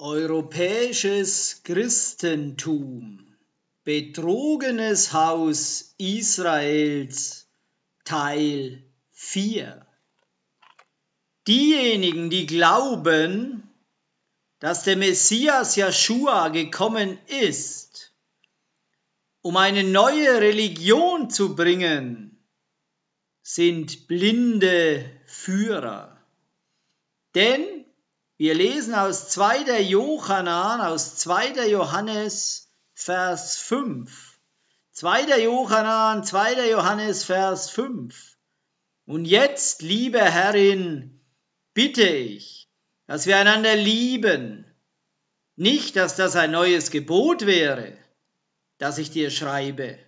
Europäisches Christentum Betrogenes Haus Israels Teil 4 Diejenigen, die glauben, dass der Messias Joshua gekommen ist, um eine neue Religion zu bringen, sind blinde Führer. Denn wir lesen aus 2. Johannan, aus 2. Johannes, Vers 5. 2. Johannan, 2. Johannes, Vers 5. Und jetzt, liebe Herrin, bitte ich, dass wir einander lieben. Nicht, dass das ein neues Gebot wäre, das ich dir schreibe,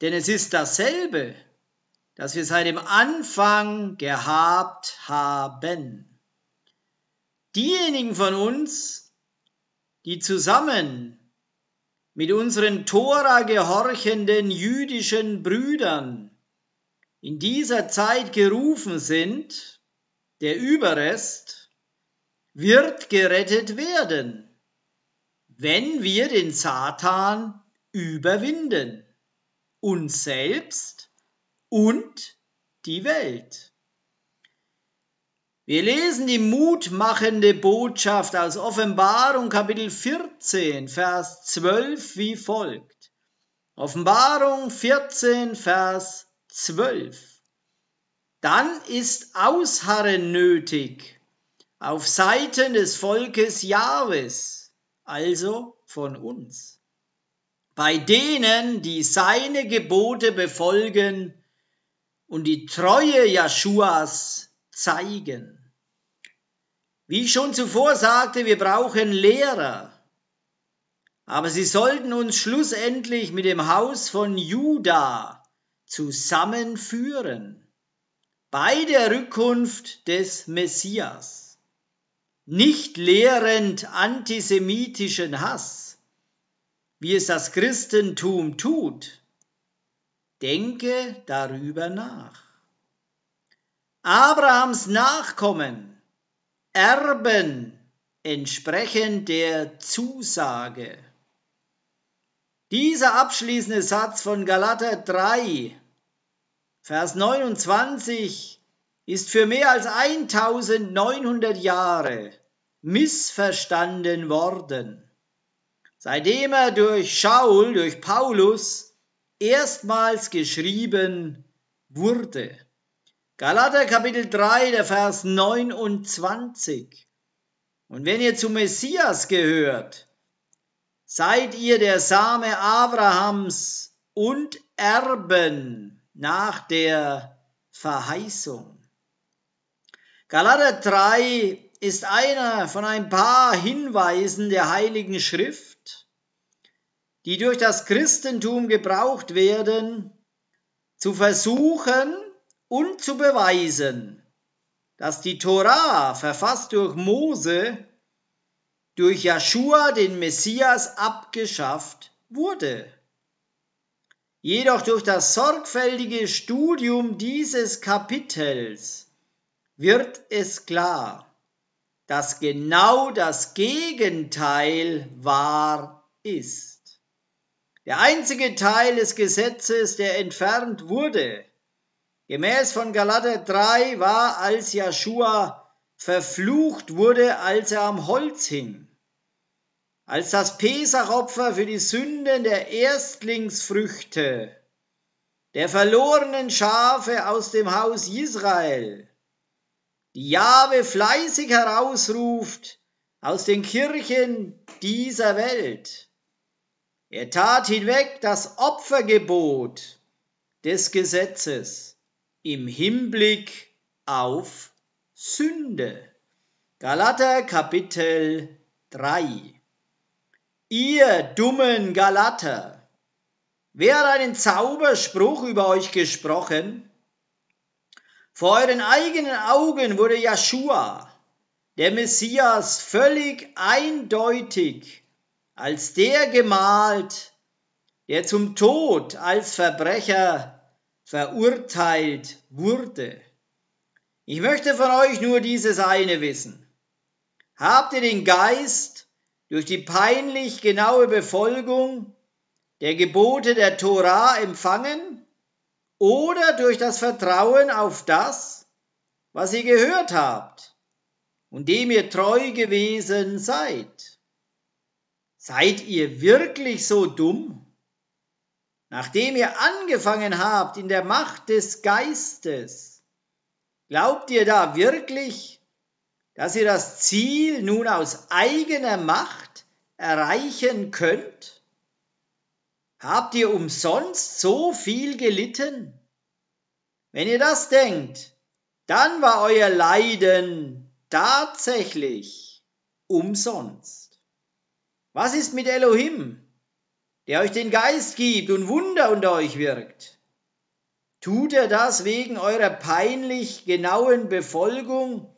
denn es ist dasselbe, das wir seit dem Anfang gehabt haben. Diejenigen von uns, die zusammen mit unseren Tora gehorchenden jüdischen Brüdern in dieser Zeit gerufen sind, der Überrest, wird gerettet werden, wenn wir den Satan überwinden, uns selbst und die Welt. Wir lesen die mutmachende Botschaft aus Offenbarung Kapitel 14, Vers 12 wie folgt. Offenbarung 14, Vers 12. Dann ist Ausharren nötig auf Seiten des Volkes Jahwes, also von uns. Bei denen, die seine Gebote befolgen und die Treue Jeschuas zeigen. Wie ich schon zuvor sagte, wir brauchen Lehrer. Aber sie sollten uns schlussendlich mit dem Haus von Juda zusammenführen bei der Rückkunft des Messias. Nicht lehrend antisemitischen Hass, wie es das Christentum tut. Denke darüber nach. Abrahams Nachkommen Erben entsprechend der Zusage. Dieser abschließende Satz von Galater 3, Vers 29 ist für mehr als 1900 Jahre missverstanden worden, seitdem er durch Schaul, durch Paulus erstmals geschrieben wurde. Galater Kapitel 3, der Vers 29. Und wenn ihr zu Messias gehört, seid ihr der Same Abrahams und Erben nach der Verheißung. Galater 3 ist einer von ein paar Hinweisen der Heiligen Schrift, die durch das Christentum gebraucht werden, zu versuchen, und zu beweisen, dass die Torah, verfasst durch Mose, durch Joshua, den Messias, abgeschafft wurde. Jedoch durch das sorgfältige Studium dieses Kapitels wird es klar, dass genau das Gegenteil wahr ist. Der einzige Teil des Gesetzes, der entfernt wurde, Gemäß von Galater 3 war, als Joshua verflucht wurde, als er am Holz hing. Als das Pesachopfer für die Sünden der Erstlingsfrüchte, der verlorenen Schafe aus dem Haus Israel, die Jahwe fleißig herausruft aus den Kirchen dieser Welt. Er tat hinweg das Opfergebot des Gesetzes im Hinblick auf Sünde. Galater Kapitel 3 Ihr dummen Galater, wer hat einen Zauberspruch über euch gesprochen? Vor euren eigenen Augen wurde Joshua, der Messias, völlig eindeutig als der gemalt, der zum Tod als Verbrecher verurteilt wurde. Ich möchte von euch nur dieses eine wissen. Habt ihr den Geist durch die peinlich genaue Befolgung der Gebote der Tora empfangen oder durch das Vertrauen auf das, was ihr gehört habt und dem ihr treu gewesen seid. Seid ihr wirklich so dumm? Nachdem ihr angefangen habt in der Macht des Geistes, glaubt ihr da wirklich, dass ihr das Ziel nun aus eigener Macht erreichen könnt? Habt ihr umsonst so viel gelitten? Wenn ihr das denkt, dann war euer Leiden tatsächlich umsonst. Was ist mit Elohim? Der euch den Geist gibt und Wunder unter euch wirkt? Tut er das wegen eurer peinlich genauen Befolgung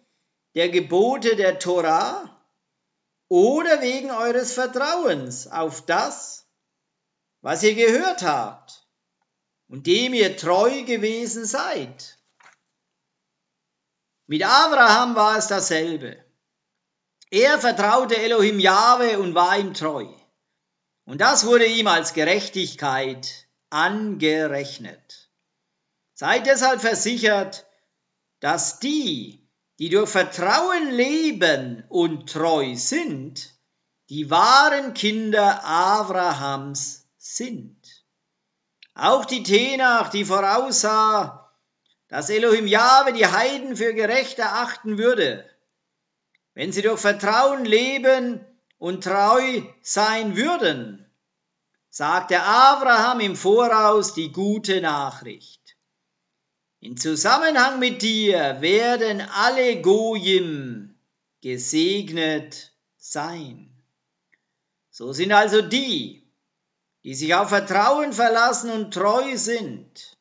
der Gebote der Torah oder wegen eures Vertrauens auf das, was ihr gehört habt und dem ihr treu gewesen seid? Mit Abraham war es dasselbe. Er vertraute Elohim Jahwe und war ihm treu. Und das wurde ihm als Gerechtigkeit angerechnet. Seid deshalb versichert, dass die, die durch Vertrauen leben und treu sind, die wahren Kinder Abrahams sind. Auch die Tenach, die voraussah, dass Elohim Jahwe die Heiden für gerecht erachten würde, wenn sie durch Vertrauen leben und treu sein würden, sagte Abraham im Voraus die gute Nachricht. In Zusammenhang mit dir werden alle Gojim gesegnet sein. So sind also die, die sich auf Vertrauen verlassen und treu sind,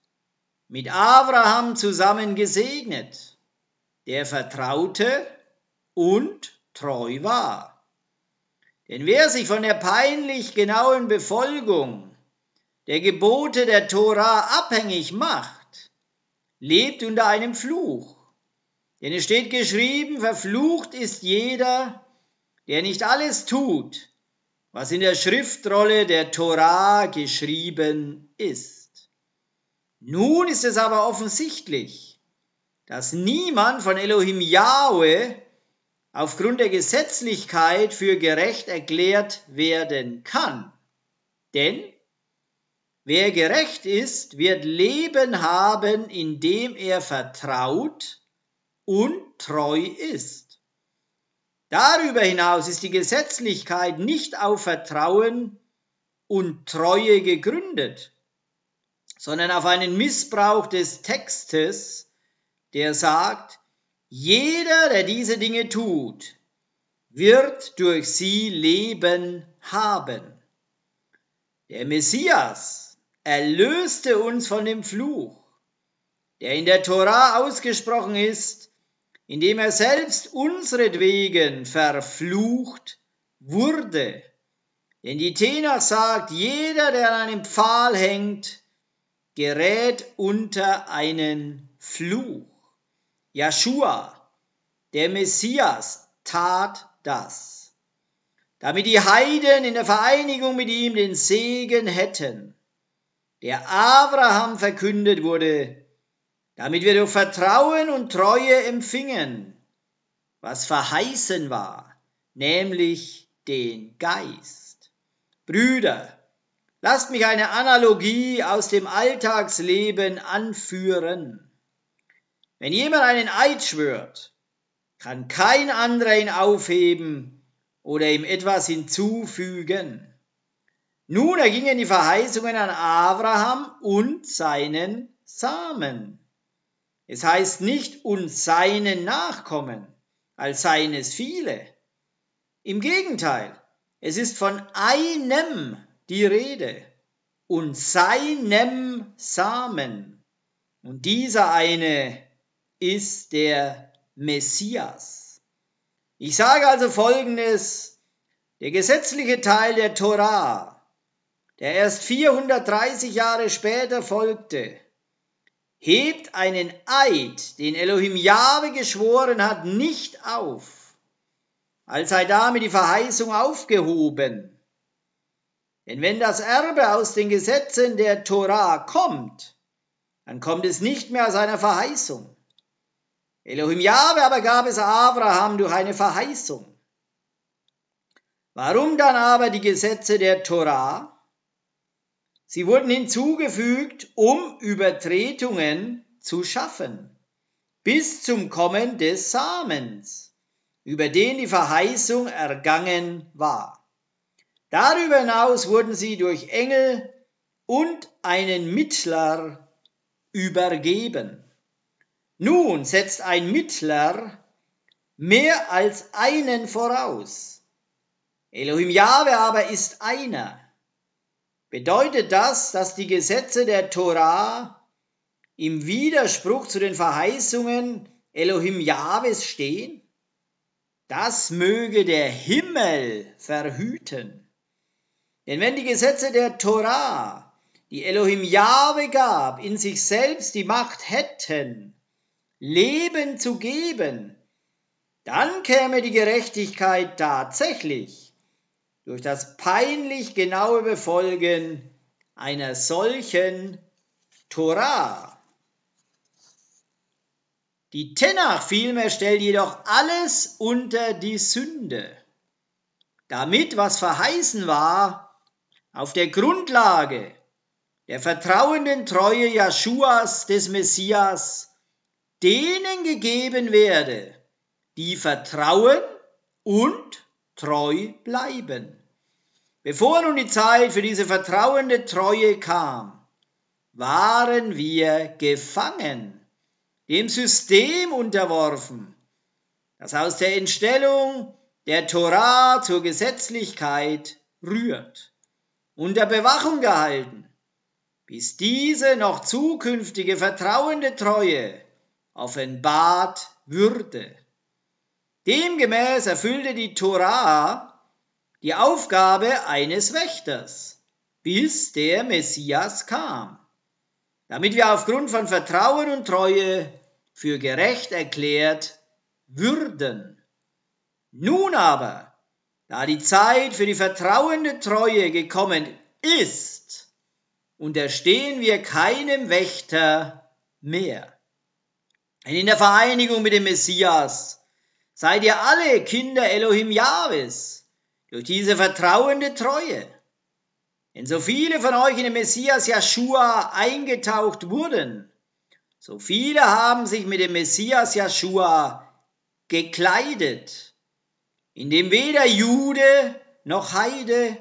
mit Abraham zusammen gesegnet, der vertraute und treu war. Denn wer sich von der peinlich genauen Befolgung der Gebote der Tora abhängig macht, lebt unter einem Fluch. Denn es steht geschrieben, verflucht ist jeder, der nicht alles tut, was in der Schriftrolle der Tora geschrieben ist. Nun ist es aber offensichtlich, dass niemand von Elohim Yahweh aufgrund der Gesetzlichkeit für gerecht erklärt werden kann. Denn wer gerecht ist, wird Leben haben, indem er vertraut und treu ist. Darüber hinaus ist die Gesetzlichkeit nicht auf Vertrauen und Treue gegründet, sondern auf einen Missbrauch des Textes, der sagt, jeder, der diese Dinge tut, wird durch sie Leben haben. Der Messias erlöste uns von dem Fluch, der in der Tora ausgesprochen ist, indem er selbst unseretwegen verflucht wurde. Denn die Tenach sagt, jeder, der an einem Pfahl hängt, gerät unter einen Fluch. Joshua, der Messias, tat das, damit die Heiden in der Vereinigung mit ihm den Segen hätten, der Abraham verkündet wurde, damit wir durch Vertrauen und Treue empfingen, was verheißen war, nämlich den Geist. Brüder, lasst mich eine Analogie aus dem Alltagsleben anführen. Wenn jemand einen Eid schwört, kann kein anderer ihn aufheben oder ihm etwas hinzufügen. Nun ergingen die Verheißungen an Abraham und seinen Samen. Es heißt nicht und seinen Nachkommen, als seien es viele. Im Gegenteil, es ist von einem die Rede und seinem Samen. Und dieser eine ist der Messias. Ich sage also Folgendes, der gesetzliche Teil der Torah, der erst 430 Jahre später folgte, hebt einen Eid, den Elohim Jahwe geschworen hat, nicht auf. als sei damit die Verheißung aufgehoben. Denn wenn das Erbe aus den Gesetzen der Torah kommt, dann kommt es nicht mehr aus einer Verheißung. Elohim Jahwe aber gab es Abraham durch eine Verheißung. Warum dann aber die Gesetze der Torah? Sie wurden hinzugefügt, um Übertretungen zu schaffen, bis zum Kommen des Samens, über den die Verheißung ergangen war. Darüber hinaus wurden sie durch Engel und einen Mittler übergeben. Nun setzt ein Mittler mehr als einen voraus. Elohim Jahwe aber ist einer. Bedeutet das, dass die Gesetze der Torah im Widerspruch zu den Verheißungen Elohim Jahwes stehen? Das möge der Himmel verhüten. Denn wenn die Gesetze der Torah, die Elohim Jahwe gab, in sich selbst die Macht hätten, Leben zu geben, dann käme die Gerechtigkeit tatsächlich durch das peinlich genaue Befolgen einer solchen Torah. Die Tenach vielmehr stellt jedoch alles unter die Sünde, damit, was verheißen war, auf der Grundlage der vertrauenden Treue Jeschuas des Messias denen gegeben werde, die vertrauen und treu bleiben. Bevor nun die Zeit für diese vertrauende Treue kam, waren wir gefangen, dem System unterworfen, das aus der Entstellung der Torah zur Gesetzlichkeit rührt, unter Bewachung gehalten, bis diese noch zukünftige vertrauende Treue offenbart würde. Demgemäß erfüllte die Torah die Aufgabe eines Wächters, bis der Messias kam, damit wir aufgrund von Vertrauen und Treue für gerecht erklärt würden. Nun aber, da die Zeit für die vertrauende Treue gekommen ist, unterstehen wir keinem Wächter mehr. Denn in der Vereinigung mit dem Messias seid ihr alle Kinder Elohim Jahwes durch diese vertrauende Treue. Denn so viele von euch in den Messias Joshua eingetaucht wurden, so viele haben sich mit dem Messias Joshua gekleidet, indem weder Jude noch Heide,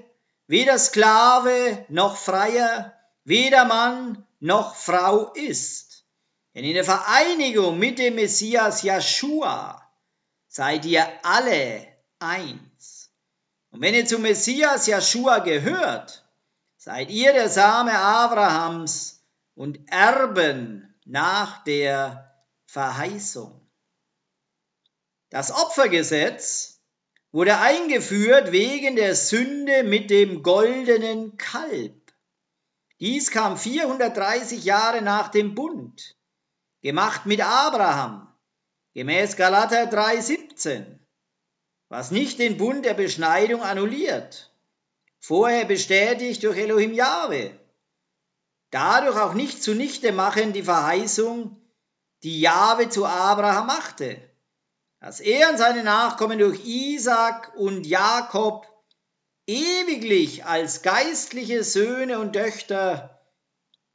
weder Sklave noch Freier, weder Mann noch Frau ist denn in der Vereinigung mit dem Messias Joshua seid ihr alle eins. Und wenn ihr zum Messias Joshua gehört, seid ihr der Same Abrahams und Erben nach der Verheißung. Das Opfergesetz wurde eingeführt wegen der Sünde mit dem goldenen Kalb. Dies kam 430 Jahre nach dem Bund gemacht mit Abraham, gemäß Galater 3,17, was nicht den Bund der Beschneidung annulliert, vorher bestätigt durch Elohim Jahwe, dadurch auch nicht zunichte machen die Verheißung, die Jahwe zu Abraham machte, dass er und seine Nachkommen durch Isaac und Jakob ewiglich als geistliche Söhne und Töchter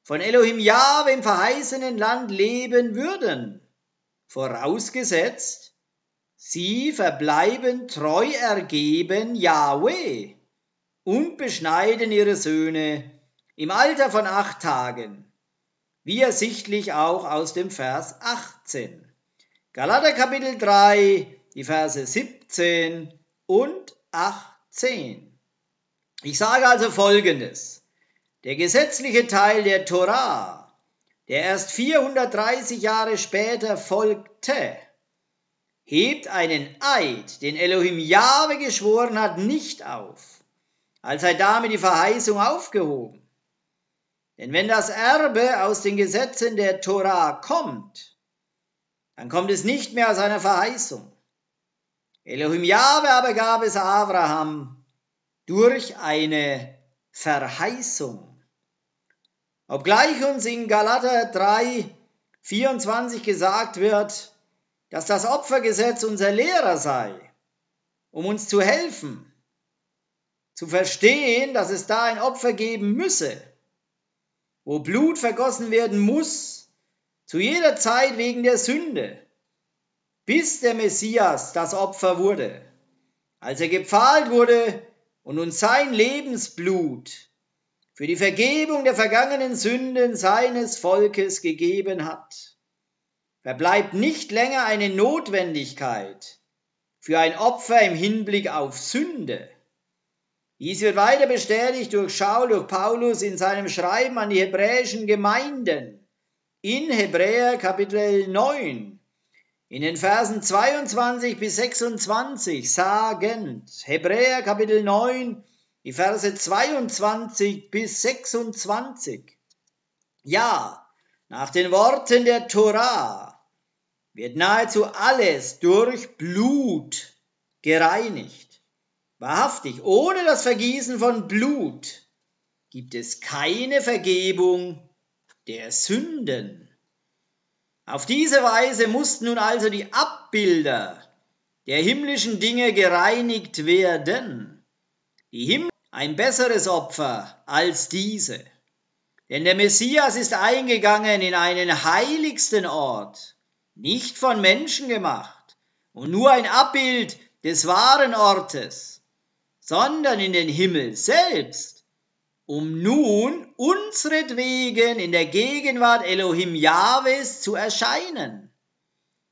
von Elohim Jahwe im verheißenen Land leben würden, vorausgesetzt, sie verbleiben treu ergeben Jahwe und beschneiden ihre Söhne im Alter von acht Tagen, wie ersichtlich auch aus dem Vers 18. Galater Kapitel 3, die Verse 17 und 18. Ich sage also Folgendes. Der gesetzliche Teil der Torah, der erst 430 Jahre später folgte, hebt einen Eid, den Elohim Jahwe geschworen hat, nicht auf, als sei damit die Verheißung aufgehoben. Denn wenn das Erbe aus den Gesetzen der Torah kommt, dann kommt es nicht mehr aus einer Verheißung. Elohim Jahwe aber gab es Abraham durch eine Verheißung. Obgleich uns in Galater 3, 24 gesagt wird, dass das Opfergesetz unser Lehrer sei, um uns zu helfen, zu verstehen, dass es da ein Opfer geben müsse, wo Blut vergossen werden muss, zu jeder Zeit wegen der Sünde, bis der Messias das Opfer wurde, als er gepfahlt wurde und uns sein Lebensblut für die Vergebung der vergangenen Sünden seines Volkes gegeben hat, verbleibt nicht länger eine Notwendigkeit für ein Opfer im Hinblick auf Sünde. Dies wird weiter bestätigt durch Schaul, durch Paulus in seinem Schreiben an die hebräischen Gemeinden in Hebräer Kapitel 9, in den Versen 22 bis 26 sagend, Hebräer Kapitel 9, die Verse 22 bis 26. Ja, nach den Worten der Torah wird nahezu alles durch Blut gereinigt. Wahrhaftig, ohne das Vergießen von Blut gibt es keine Vergebung der Sünden. Auf diese Weise mussten nun also die Abbilder der himmlischen Dinge gereinigt werden. Die Himmel ein besseres Opfer als diese. Denn der Messias ist eingegangen in einen heiligsten Ort, nicht von Menschen gemacht und nur ein Abbild des wahren Ortes, sondern in den Himmel selbst um nun unsretwegen in der Gegenwart Elohim Jahwes zu erscheinen.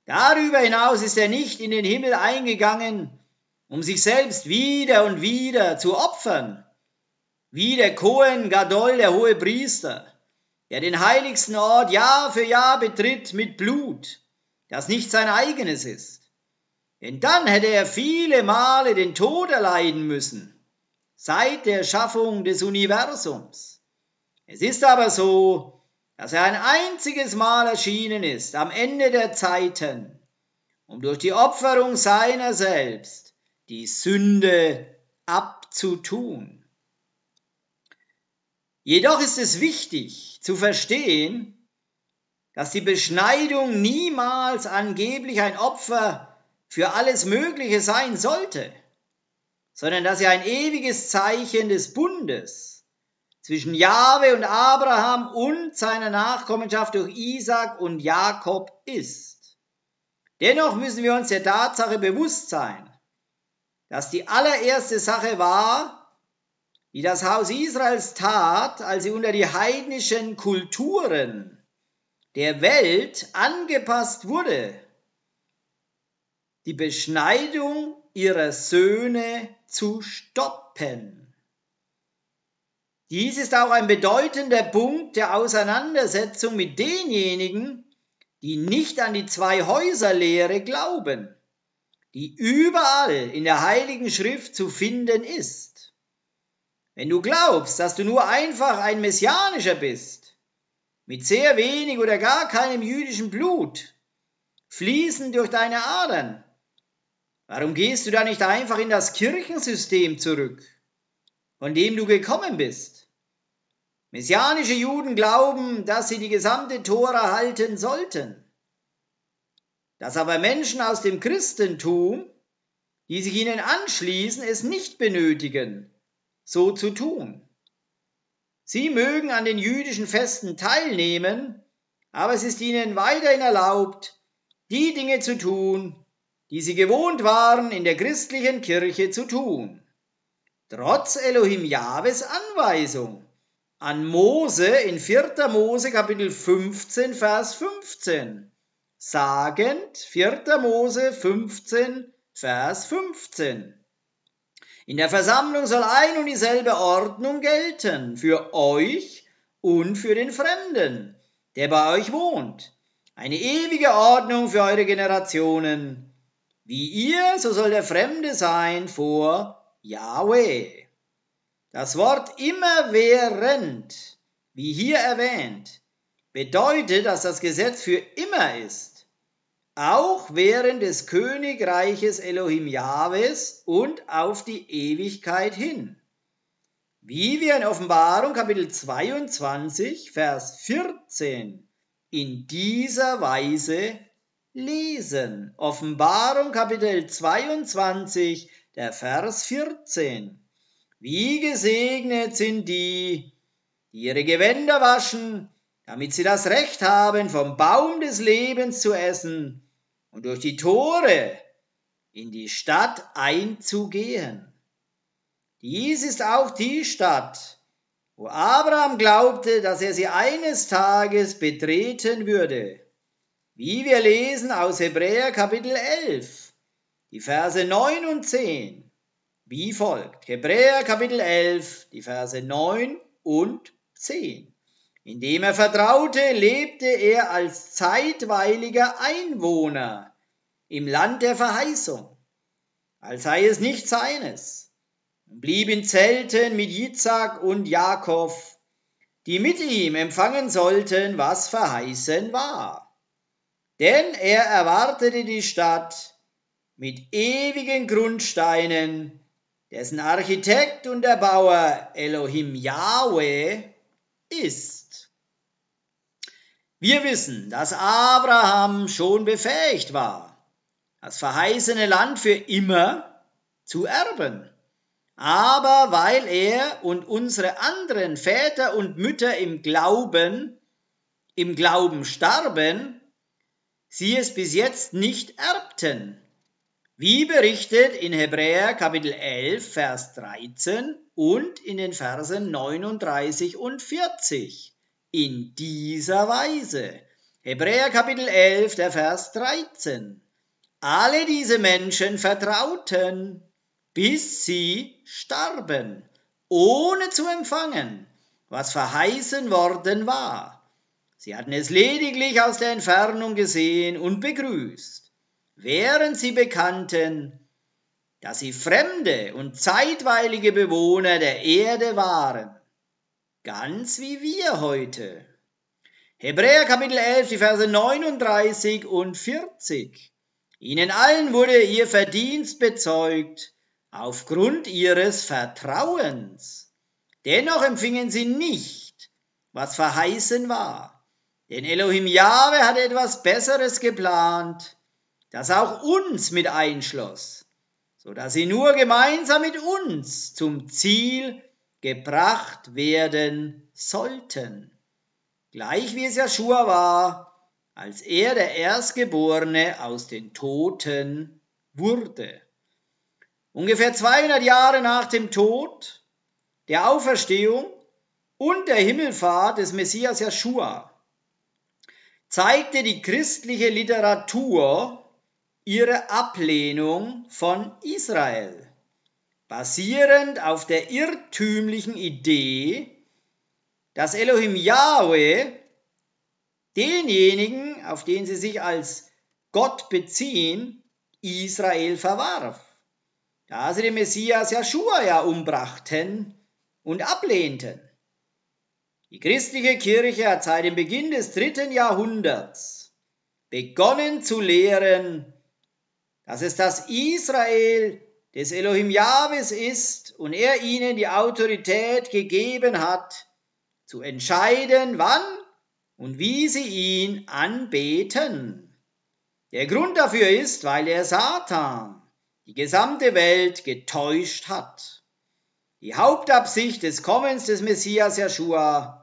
Darüber hinaus ist er nicht in den Himmel eingegangen, um sich selbst wieder und wieder zu opfern, wie der Kohen Gadol, der hohe Priester, der den heiligsten Ort Jahr für Jahr betritt mit Blut, das nicht sein eigenes ist. Denn dann hätte er viele Male den Tod erleiden müssen seit der Schaffung des Universums. Es ist aber so, dass er ein einziges Mal erschienen ist, am Ende der Zeiten, um durch die Opferung seiner selbst die Sünde abzutun. Jedoch ist es wichtig zu verstehen, dass die Beschneidung niemals angeblich ein Opfer für alles Mögliche sein sollte sondern dass er ein ewiges Zeichen des Bundes zwischen Jahwe und Abraham und seiner Nachkommenschaft durch Isaac und Jakob ist. Dennoch müssen wir uns der Tatsache bewusst sein, dass die allererste Sache war, die das Haus Israels tat, als sie unter die heidnischen Kulturen der Welt angepasst wurde, die Beschneidung ihrer Söhne zu stoppen. Dies ist auch ein bedeutender Punkt der Auseinandersetzung mit denjenigen, die nicht an die Zwei-Häuser-Lehre glauben, die überall in der Heiligen Schrift zu finden ist. Wenn du glaubst, dass du nur einfach ein Messianischer bist, mit sehr wenig oder gar keinem jüdischen Blut, fließend durch deine Adern, Warum gehst du da nicht einfach in das Kirchensystem zurück, von dem du gekommen bist? Messianische Juden glauben, dass sie die gesamte Tora halten sollten. Dass aber Menschen aus dem Christentum, die sich ihnen anschließen, es nicht benötigen, so zu tun. Sie mögen an den jüdischen Festen teilnehmen, aber es ist ihnen weiterhin erlaubt, die Dinge zu tun, die sie gewohnt waren, in der christlichen Kirche zu tun. Trotz Elohim Jahwes Anweisung an Mose in 4. Mose Kapitel 15, Vers 15, sagend 4. Mose 15, Vers 15. In der Versammlung soll ein und dieselbe Ordnung gelten für euch und für den Fremden, der bei euch wohnt. Eine ewige Ordnung für eure Generationen wie ihr, so soll der Fremde sein vor Yahweh. Das Wort immerwährend, wie hier erwähnt, bedeutet, dass das Gesetz für immer ist. Auch während des Königreiches Elohim Jahwes und auf die Ewigkeit hin. Wie wir in Offenbarung Kapitel 22, Vers 14 in dieser Weise lesen. Offenbarung Kapitel 22, der Vers 14. Wie gesegnet sind die, die ihre Gewänder waschen, damit sie das Recht haben, vom Baum des Lebens zu essen und durch die Tore in die Stadt einzugehen. Dies ist auch die Stadt, wo Abraham glaubte, dass er sie eines Tages betreten würde. Wie wir lesen aus Hebräer Kapitel 11, die Verse 9 und 10, wie folgt. Hebräer Kapitel 11, die Verse 9 und 10. Indem er vertraute, lebte er als zeitweiliger Einwohner im Land der Verheißung, als sei es nicht seines, und blieb in Zelten mit Jitzak und Jakob, die mit ihm empfangen sollten, was verheißen war. Denn er erwartete die Stadt mit ewigen Grundsteinen, dessen Architekt und Erbauer Elohim Yahweh ist. Wir wissen, dass Abraham schon befähigt war, das verheißene Land für immer zu erben. Aber weil er und unsere anderen Väter und Mütter im Glauben, im Glauben starben, sie es bis jetzt nicht erbten. Wie berichtet in Hebräer Kapitel 11, Vers 13 und in den Versen 39 und 40 in dieser Weise. Hebräer Kapitel 11, der Vers 13. Alle diese Menschen vertrauten, bis sie starben, ohne zu empfangen, was verheißen worden war. Sie hatten es lediglich aus der Entfernung gesehen und begrüßt, während sie bekannten, dass sie fremde und zeitweilige Bewohner der Erde waren ganz wie wir heute. Hebräer Kapitel 11, die Verse 39 und 40. Ihnen allen wurde ihr Verdienst bezeugt aufgrund ihres Vertrauens. Dennoch empfingen sie nicht, was verheißen war. Denn Elohim Jahwe hat etwas Besseres geplant, das auch uns mit einschloss, so dass sie nur gemeinsam mit uns zum Ziel gebracht werden sollten. Gleich wie es Joshua war, als er der Erstgeborene aus den Toten wurde. Ungefähr 200 Jahre nach dem Tod, der Auferstehung und der Himmelfahrt des Messias Joshua zeigte die christliche Literatur ihre Ablehnung von Israel basierend auf der irrtümlichen Idee, dass Elohim Yahweh denjenigen, auf den sie sich als Gott beziehen, Israel verwarf, da sie den Messias Joshua ja umbrachten und ablehnten. Die christliche Kirche hat seit dem Beginn des dritten Jahrhunderts begonnen zu lehren, dass es das Israel des Elohim Jahwes ist und er ihnen die Autorität gegeben hat, zu entscheiden, wann und wie sie ihn anbeten. Der Grund dafür ist, weil der Satan die gesamte Welt getäuscht hat. Die Hauptabsicht des Kommens des Messias Joshua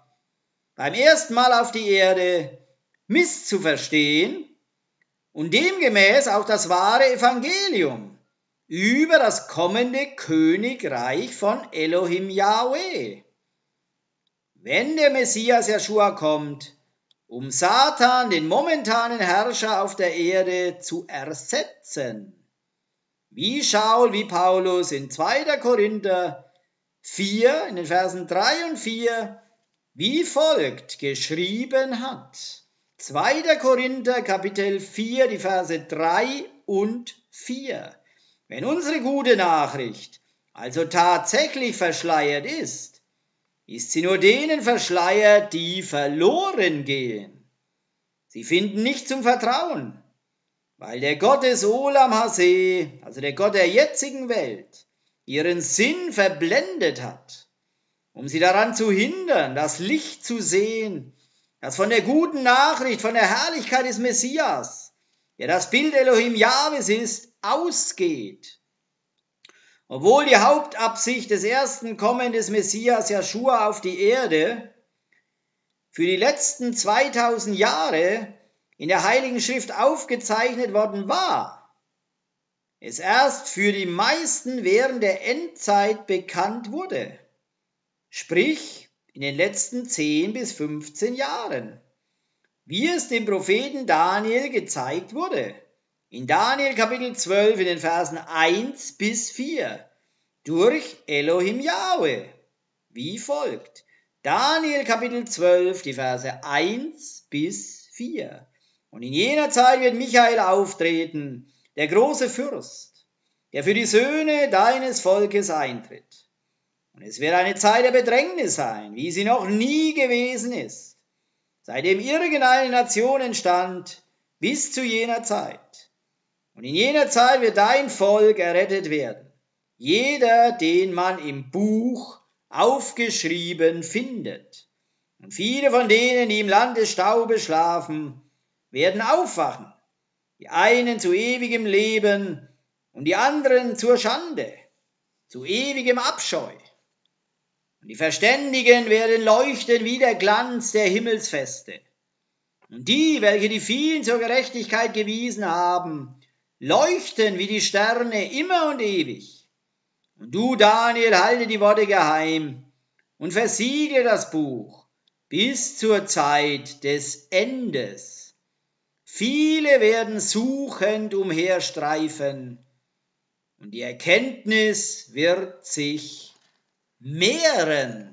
beim ersten Mal auf die Erde misszuverstehen und demgemäß auch das wahre Evangelium über das kommende Königreich von Elohim Yahweh. Wenn der Messias Joshua kommt, um Satan, den momentanen Herrscher auf der Erde, zu ersetzen. Wie Schaul, wie Paulus in 2. Korinther 4, in den Versen 3 und 4, wie folgt geschrieben hat. 2. Korinther Kapitel 4, die Verse 3 und 4. Wenn unsere gute Nachricht also tatsächlich verschleiert ist, ist sie nur denen verschleiert, die verloren gehen. Sie finden nicht zum Vertrauen. weil der Gott des Olam Hase, also der Gott der jetzigen Welt, ihren Sinn verblendet hat, um sie daran zu hindern, das Licht zu sehen, das von der guten Nachricht, von der Herrlichkeit des Messias, der das Bild Elohim Jahwes ist, ausgeht. Obwohl die Hauptabsicht des ersten Kommen des Messias Joshua auf die Erde für die letzten 2000 Jahre in der Heiligen Schrift aufgezeichnet worden war, es erst für die meisten während der Endzeit bekannt wurde, sprich in den letzten 10 bis 15 Jahren, wie es dem Propheten Daniel gezeigt wurde. In Daniel Kapitel 12 in den Versen 1 bis 4 durch Elohim Yahweh, wie folgt. Daniel Kapitel 12, die Verse 1 bis 4. Und in jener Zeit wird Michael auftreten, der große Fürst, der für die Söhne deines Volkes eintritt. Und es wird eine Zeit der Bedrängnis sein, wie sie noch nie gewesen ist, seitdem irgendeine Nation entstand, bis zu jener Zeit. Und in jener Zeit wird dein Volk errettet werden, jeder, den man im Buch aufgeschrieben findet. Und viele von denen, die im Land des Staubes schlafen, werden aufwachen, die einen zu ewigem Leben und die anderen zur Schande, zu ewigem Abscheu. Und die Verständigen werden leuchten wie der Glanz der Himmelsfeste. Und die, welche die vielen zur Gerechtigkeit gewiesen haben, leuchten wie die Sterne immer und ewig. Und du, Daniel, halte die Worte geheim und versiegle das Buch bis zur Zeit des Endes. Viele werden suchend umherstreifen und die Erkenntnis wird sich mehren.